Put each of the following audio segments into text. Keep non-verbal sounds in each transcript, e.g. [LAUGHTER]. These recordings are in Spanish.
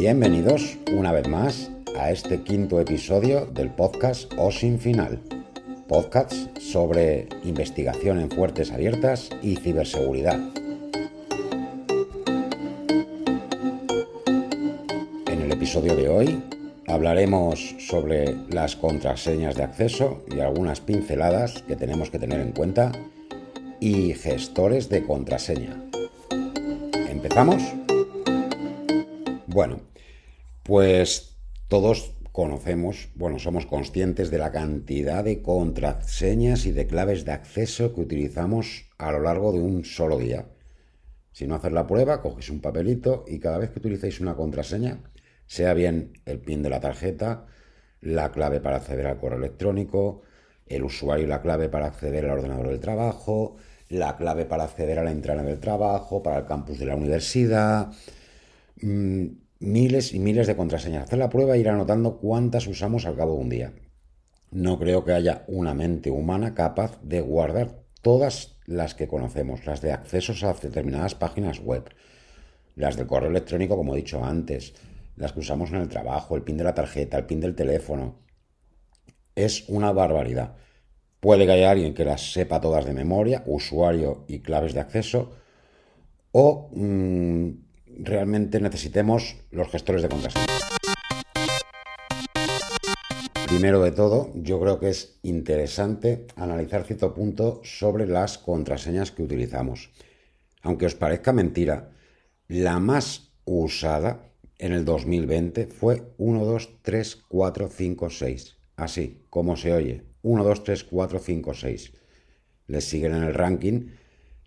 Bienvenidos una vez más a este quinto episodio del podcast O Sin Final, podcast sobre investigación en fuertes abiertas y ciberseguridad. En el episodio de hoy hablaremos sobre las contraseñas de acceso y algunas pinceladas que tenemos que tener en cuenta y gestores de contraseña. ¿Empezamos? Bueno, pues todos conocemos, bueno, somos conscientes de la cantidad de contraseñas y de claves de acceso que utilizamos a lo largo de un solo día. Si no haces la prueba, coges un papelito y cada vez que utilicéis una contraseña, sea bien el PIN de la tarjeta, la clave para acceder al correo electrónico, el usuario y la clave para acceder al ordenador del trabajo, la clave para acceder a la entrada del trabajo, para el campus de la universidad, mm, miles y miles de contraseñas. Hacer la prueba e ir anotando cuántas usamos al cabo de un día. No creo que haya una mente humana capaz de guardar todas las que conocemos, las de accesos a determinadas páginas web, las del correo electrónico, como he dicho antes, las que usamos en el trabajo, el pin de la tarjeta, el pin del teléfono. Es una barbaridad. Puede que haya alguien que las sepa todas de memoria, usuario y claves de acceso, o mm, realmente necesitemos los gestores de contraseña. Primero de todo, yo creo que es interesante analizar cierto punto sobre las contraseñas que utilizamos. Aunque os parezca mentira, la más usada en el 2020 fue 1, 2, 3, 4, 5, 6. Así, como se oye. 1, 2, 3, 4, 5, 6. Les siguen en el ranking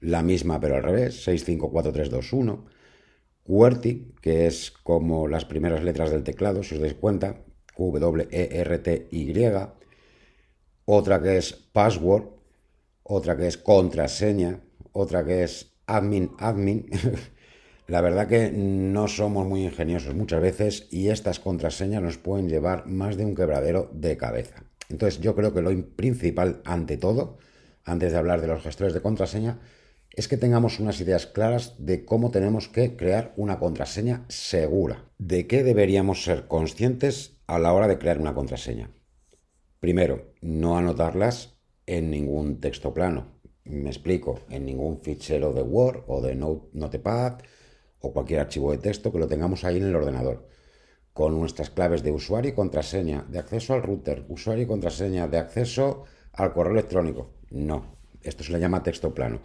la misma pero al revés, 6, 5, 4, 3, 2, 1. QWERTY, que es como las primeras letras del teclado, si os dais cuenta, W-E-R-T-Y. Otra que es password, otra que es contraseña, otra que es admin, admin. [LAUGHS] La verdad que no somos muy ingeniosos muchas veces y estas contraseñas nos pueden llevar más de un quebradero de cabeza. Entonces yo creo que lo principal ante todo, antes de hablar de los gestores de contraseña, es que tengamos unas ideas claras de cómo tenemos que crear una contraseña segura, de qué deberíamos ser conscientes a la hora de crear una contraseña. Primero, no anotarlas en ningún texto plano. Me explico, en ningún fichero de Word o de Notepad o cualquier archivo de texto que lo tengamos ahí en el ordenador, con nuestras claves de usuario y contraseña, de acceso al router, usuario y contraseña, de acceso al correo electrónico. No, esto se le llama texto plano.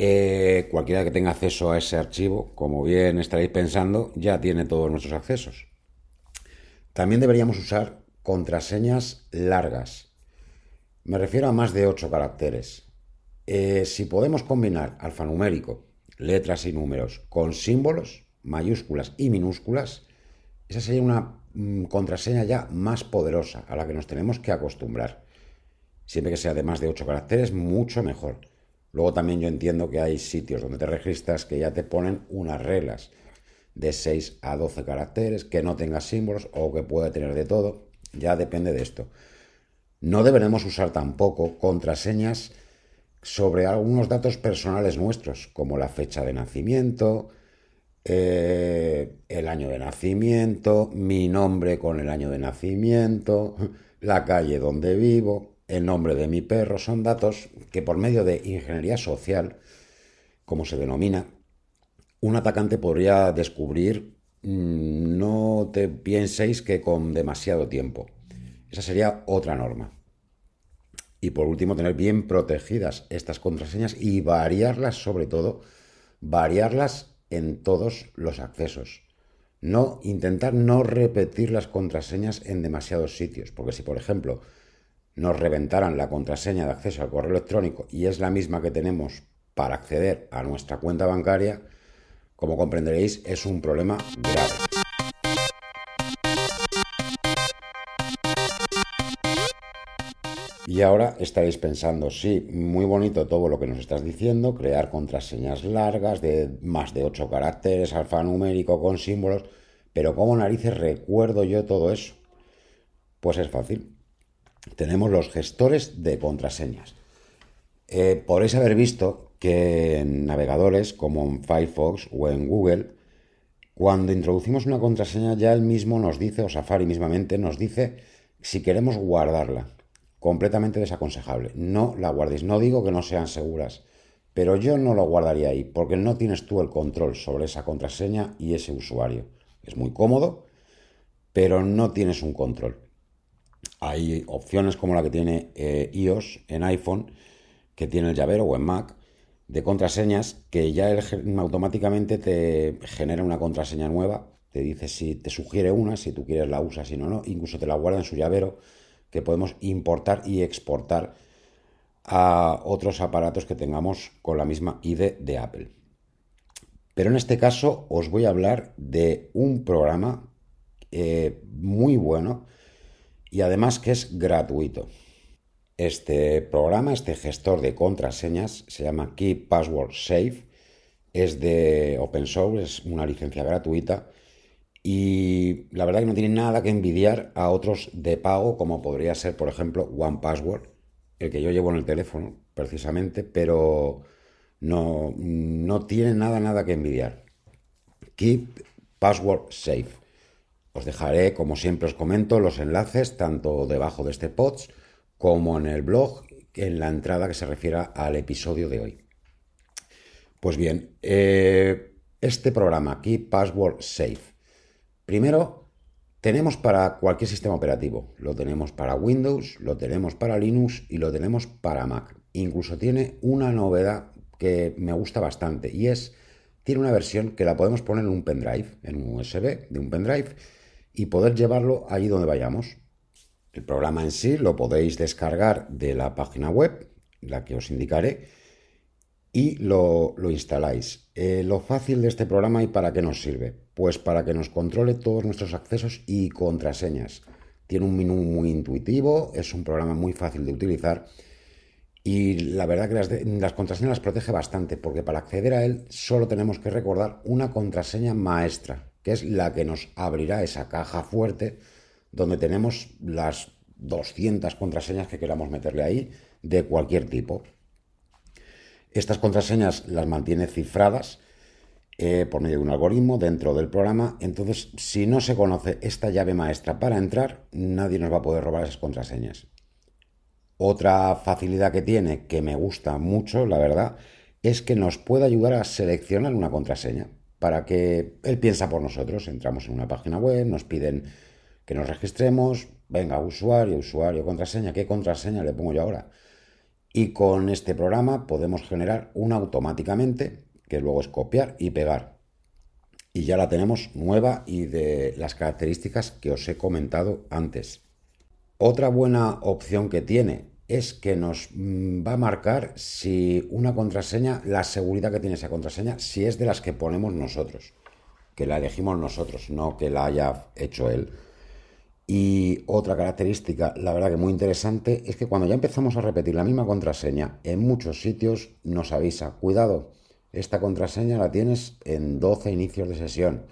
Eh, cualquiera que tenga acceso a ese archivo, como bien estaréis pensando, ya tiene todos nuestros accesos. También deberíamos usar contraseñas largas. Me refiero a más de 8 caracteres. Eh, si podemos combinar alfanumérico letras y números con símbolos, mayúsculas y minúsculas, esa sería una mm, contraseña ya más poderosa a la que nos tenemos que acostumbrar. Siempre que sea de más de 8 caracteres, mucho mejor. Luego también yo entiendo que hay sitios donde te registras que ya te ponen unas reglas de 6 a 12 caracteres, que no tenga símbolos o que puede tener de todo. Ya depende de esto. No deberemos usar tampoco contraseñas sobre algunos datos personales nuestros, como la fecha de nacimiento, eh, el año de nacimiento, mi nombre con el año de nacimiento, la calle donde vivo, el nombre de mi perro, son datos que por medio de ingeniería social, como se denomina, un atacante podría descubrir, mm, no te pienséis que con demasiado tiempo. Esa sería otra norma. Y por último, tener bien protegidas estas contraseñas y variarlas sobre todo, variarlas en todos los accesos. No intentar no repetir las contraseñas en demasiados sitios, porque si por ejemplo nos reventaran la contraseña de acceso al correo electrónico y es la misma que tenemos para acceder a nuestra cuenta bancaria, como comprenderéis es un problema grave. Y ahora estaréis pensando, sí, muy bonito todo lo que nos estás diciendo, crear contraseñas largas de más de 8 caracteres, alfanumérico con símbolos, pero ¿cómo narices recuerdo yo todo eso? Pues es fácil. Tenemos los gestores de contraseñas. Eh, haber visto que en navegadores como en Firefox o en Google Cuando introducimos una contraseña ya él mismo nos dice, o Safari mismamente nos dice si queremos guardarla. Completamente desaconsejable. No la guardéis. No digo que no sean seguras, pero yo no lo guardaría ahí porque no tienes tú el control sobre esa contraseña y ese usuario. Es muy cómodo, pero no tienes un control. Hay opciones como la que tiene eh, iOS en iPhone, que tiene el llavero o en Mac, de contraseñas que ya automáticamente te genera una contraseña nueva, te dice si te sugiere una, si tú quieres la usas, si no, no, incluso te la guarda en su llavero que podemos importar y exportar a otros aparatos que tengamos con la misma ID de Apple. Pero en este caso os voy a hablar de un programa eh, muy bueno y además que es gratuito. Este programa, este gestor de contraseñas, se llama Keep Password Safe, es de open source, es una licencia gratuita y la verdad que no tiene nada que envidiar a otros de pago como podría ser, por ejemplo, One Password, el que yo llevo en el teléfono precisamente, pero no, no tiene nada, nada que envidiar. Keep Password Safe. Os dejaré, como siempre os comento, los enlaces tanto debajo de este post como en el blog en la entrada que se refiera al episodio de hoy. Pues bien, eh, este programa aquí, Password Safe. Primero, tenemos para cualquier sistema operativo. Lo tenemos para Windows, lo tenemos para Linux y lo tenemos para Mac. Incluso tiene una novedad que me gusta bastante y es, tiene una versión que la podemos poner en un pendrive, en un USB de un pendrive y poder llevarlo allí donde vayamos. El programa en sí lo podéis descargar de la página web, la que os indicaré, y lo, instaláis. Eh, lo fácil de este programa y para qué nos sirve? Pues para que nos controle todos nuestros accesos y contraseñas. Tiene un menú muy intuitivo, es un programa muy fácil de utilizar y la verdad que las, las, contraseñas las protege bastante porque para acceder a él solo tenemos que recordar una contraseña maestra, que es la que nos abrirá esa caja fuerte donde tenemos las 200 contraseñas que queramos meterle ahí de cualquier tipo. Estas contraseñas las mantiene cifradas eh, por medio de un algoritmo dentro del programa. Entonces, si no se conoce esta llave maestra para entrar, nadie nos va a poder robar esas contraseñas. Otra facilidad que tiene, que me gusta mucho, la verdad, es que nos puede ayudar a seleccionar una contraseña para que él piensa por nosotros. Entramos en una página web, nos piden que nos registremos, venga, usuario, usuario, contraseña, ¿qué contraseña le pongo yo ahora? Y con este programa podemos generar una automáticamente, que luego es copiar y pegar. Y ya la tenemos nueva y de las características que os he comentado antes. Otra buena opción que tiene es que nos mm, va a marcar si una contraseña, la seguridad que tiene esa contraseña, si es de las que ponemos nosotros, que la elegimos nosotros, no que la haya hecho él. Y otra característica, la verdad que muy interesante, es que cuando ya empezamos a repetir la misma contraseña, en muchos sitios nos avisa, cuidado, esta contraseña la tienes en 12 inicios de sesión.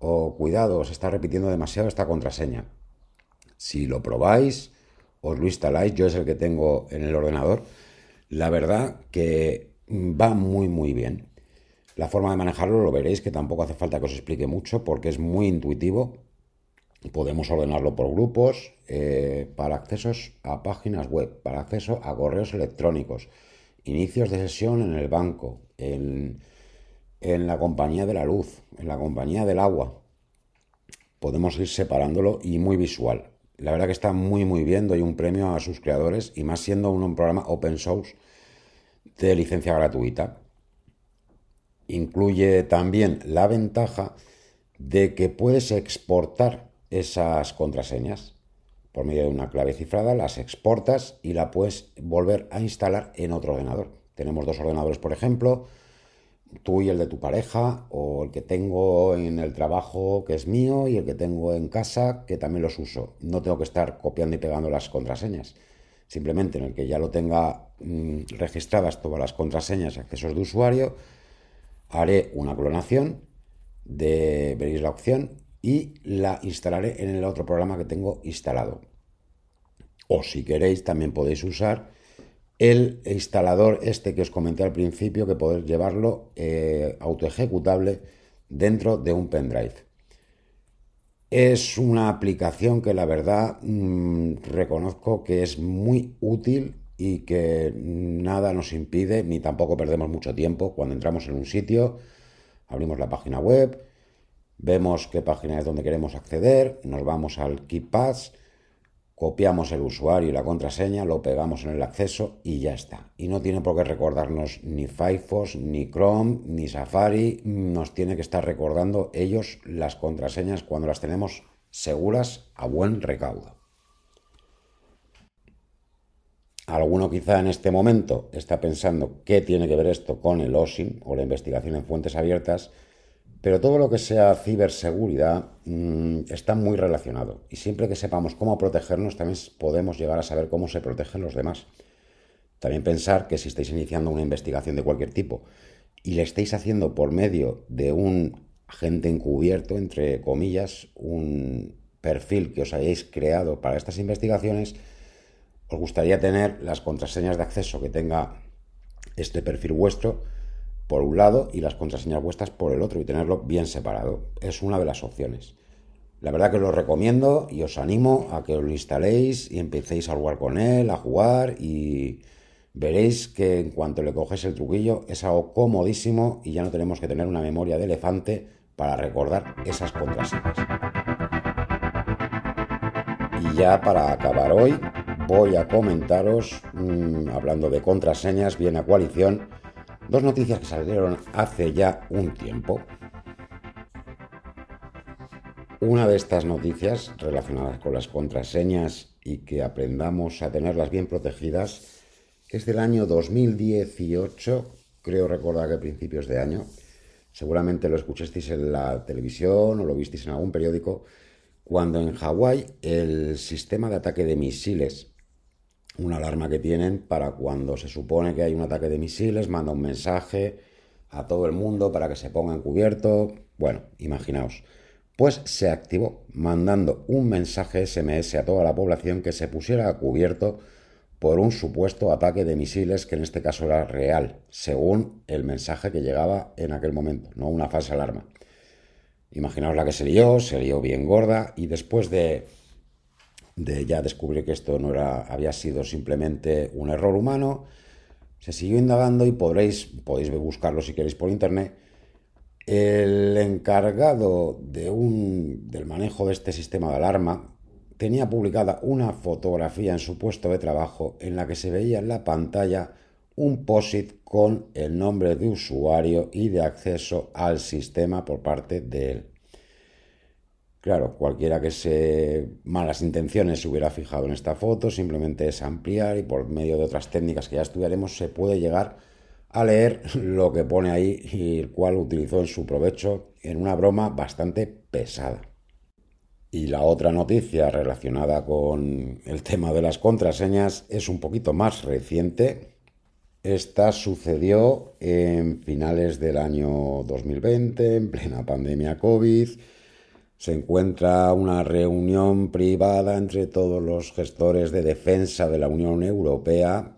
O cuidado, se está repitiendo demasiado esta contraseña. Si lo probáis, os lo instaláis, yo es el que tengo en el ordenador, la verdad que va muy muy bien. La forma de manejarlo lo veréis que tampoco hace falta que os explique mucho porque es muy intuitivo Podemos ordenarlo por grupos eh, para accesos a páginas web, para acceso a correos electrónicos, inicios de sesión en el banco, en, en la compañía de la luz, en la compañía del agua. Podemos ir separándolo y muy visual. La verdad que está muy muy bien, doy un premio a sus creadores y más siendo un programa open source de licencia gratuita. Incluye también la ventaja de que puedes exportar esas contraseñas por medio de una clave cifrada, las exportas y la puedes volver a instalar en otro ordenador. Tenemos dos ordenadores, por ejemplo, tú y el de tu pareja, o el que tengo en el trabajo que es mío y el que tengo en casa que también los uso. No tengo que estar copiando y pegando las contraseñas. Simplemente en el que ya lo tenga mm, registradas todas las contraseñas y accesos de usuario, haré una clonación de, veréis la opción, y la instalaré en el otro programa que tengo instalado. O si queréis, también podéis usar el instalador este que os comenté al principio, que podéis llevarlo eh, auto ejecutable dentro de un pendrive. Es una aplicación que la verdad mm, reconozco que es muy útil y que nada nos impide, ni tampoco perdemos mucho tiempo cuando entramos en un sitio, abrimos la página web, vemos qué página es donde queremos acceder, nos vamos al KeePass, copiamos el usuario y la contraseña, lo pegamos en el acceso y ya está. Y no tiene por qué recordarnos ni Firefox, ni Chrome, ni Safari, nos tiene que estar recordando ellos las contraseñas cuando las tenemos seguras a buen recaudo. Alguno quizá en este momento está pensando qué tiene que ver esto con el OSIN o la investigación en fuentes abiertas pero todo lo que sea ciberseguridad mm, está muy relacionado y siempre que sepamos cómo protegernos también podemos llegar a saber cómo se protegen los demás. También pensar que si estáis iniciando una investigación de cualquier tipo y le estáis haciendo por medio de un agente encubierto, entre comillas, un perfil que os hayáis creado para estas investigaciones, os gustaría tener las contraseñas de acceso que tenga este perfil vuestro por un lado y las contraseñas vuestras por el otro y tenerlo bien separado. Es una de las opciones. La verdad que lo recomiendo y os animo a que os lo instaléis y empecéis a jugar con él, a jugar y veréis que en cuanto le coges el truquillo es algo comodísimo y ya no tenemos que tener una memoria de elefante para recordar esas contraseñas. Y ya para acabar hoy voy a comentaros, mm, hablando de contraseñas, bien a coalición, Dos noticias que salieron hace ya un tiempo. Una de estas noticias relacionadas con las contraseñas y que aprendamos a tenerlas bien protegidas es del año 2018, creo recordar que principios de año. Seguramente lo escuchasteis en la televisión o lo visteis en algún periódico, cuando en Hawái el sistema de ataque de misiles una alarma que tienen para cuando se supone que hay un ataque de misiles, manda un mensaje a todo el mundo para que se pongan cubierto. Bueno, imaginaos. Pues se activó mandando un mensaje SMS a toda la población que se pusiera a cubierto por un supuesto ataque de misiles que en este caso era real, según el mensaje que llegaba en aquel momento, no una falsa alarma. Imaginaos la que se lió, se lió bien gorda y después de de ya descubrir que esto no era, había sido simplemente un error humano. Se siguió indagando y podréis, podéis buscarlo si queréis por internet. El encargado de un, del manejo de este sistema de alarma tenía publicada una fotografía en su puesto de trabajo en la que se veía en la pantalla un POSIT con el nombre de usuario y de acceso al sistema por parte de él. Claro, cualquiera que se malas intenciones se hubiera fijado en esta foto, simplemente es ampliar y por medio de otras técnicas que ya estudiaremos se puede llegar a leer [LAUGHS] lo que pone ahí y el cual utilizó en su provecho en una broma bastante pesada. Y la otra noticia relacionada con el tema de las contraseñas es un poquito más reciente. Esta sucedió en finales del año 2020, en plena pandemia COVID se encuentra una reunión privada entre todos los gestores de defensa de la Unión Europea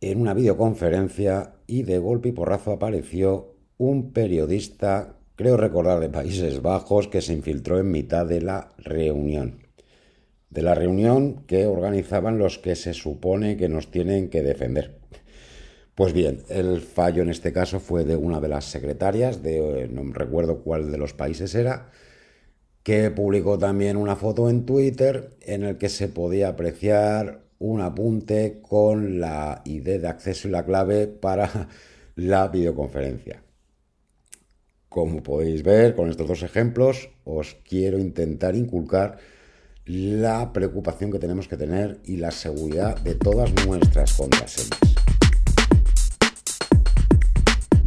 en una videoconferencia y de golpe y porrazo apareció un periodista, creo recordar de Países Bajos, que se infiltró en mitad de la reunión. De la reunión que organizaban los que se supone que nos tienen que defender. Pues bien, el fallo en este caso fue de una de las secretarias, de, no recuerdo cuál de los países era, que publicó también una foto en Twitter en el que se podía apreciar un apunte con la ID de acceso y la clave para [LAUGHS] la videoconferencia. Como podéis ver con estos dos ejemplos, os quiero intentar inculcar la preocupación que tenemos que tener y la seguridad de todas nuestras contraseñas.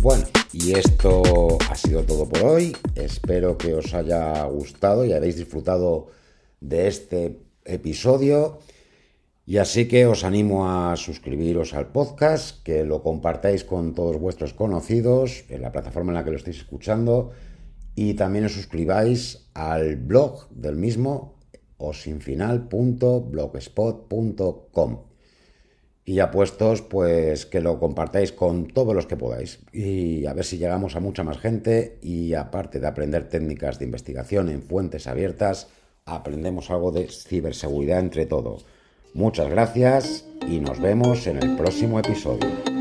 Bueno, y esto ha sido todo por hoy. Espero que os haya gustado y hayáis disfrutado de este episodio. Y así que os animo a suscribiros al podcast, que lo compartáis con todos vuestros conocidos en la plataforma en la que lo estéis escuchando y también os suscribáis al blog del mismo osinfinal.blogspot.com. Y ya puestos, pues que lo compartáis con todos los que podáis. Y a ver si llegamos a mucha más gente. Y aparte de aprender técnicas de investigación en fuentes abiertas, aprendemos algo de ciberseguridad entre todo. Muchas gracias y nos vemos en el próximo episodio.